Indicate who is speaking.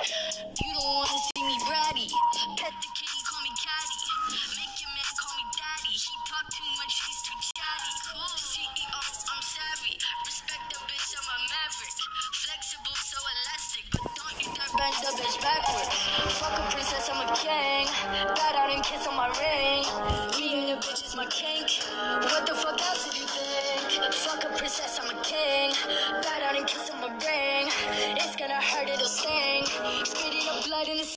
Speaker 1: You don't wanna see me bratty. Pet the kitty, call me catty. Make your man call me daddy. He talk too much, he's too chatty. CEO, I'm savvy. Respect the bitch, I'm a maverick. Flexible, so elastic. But don't you dare bend the bitch backwards. Fuck a princess, I'm a king. Bat out and kiss on my ring. Me and the bitch is my kink. What the fuck else did you think? Fuck a princess, I'm a king. Bat out and kiss on my ring. It's gonna hurt, it'll sting.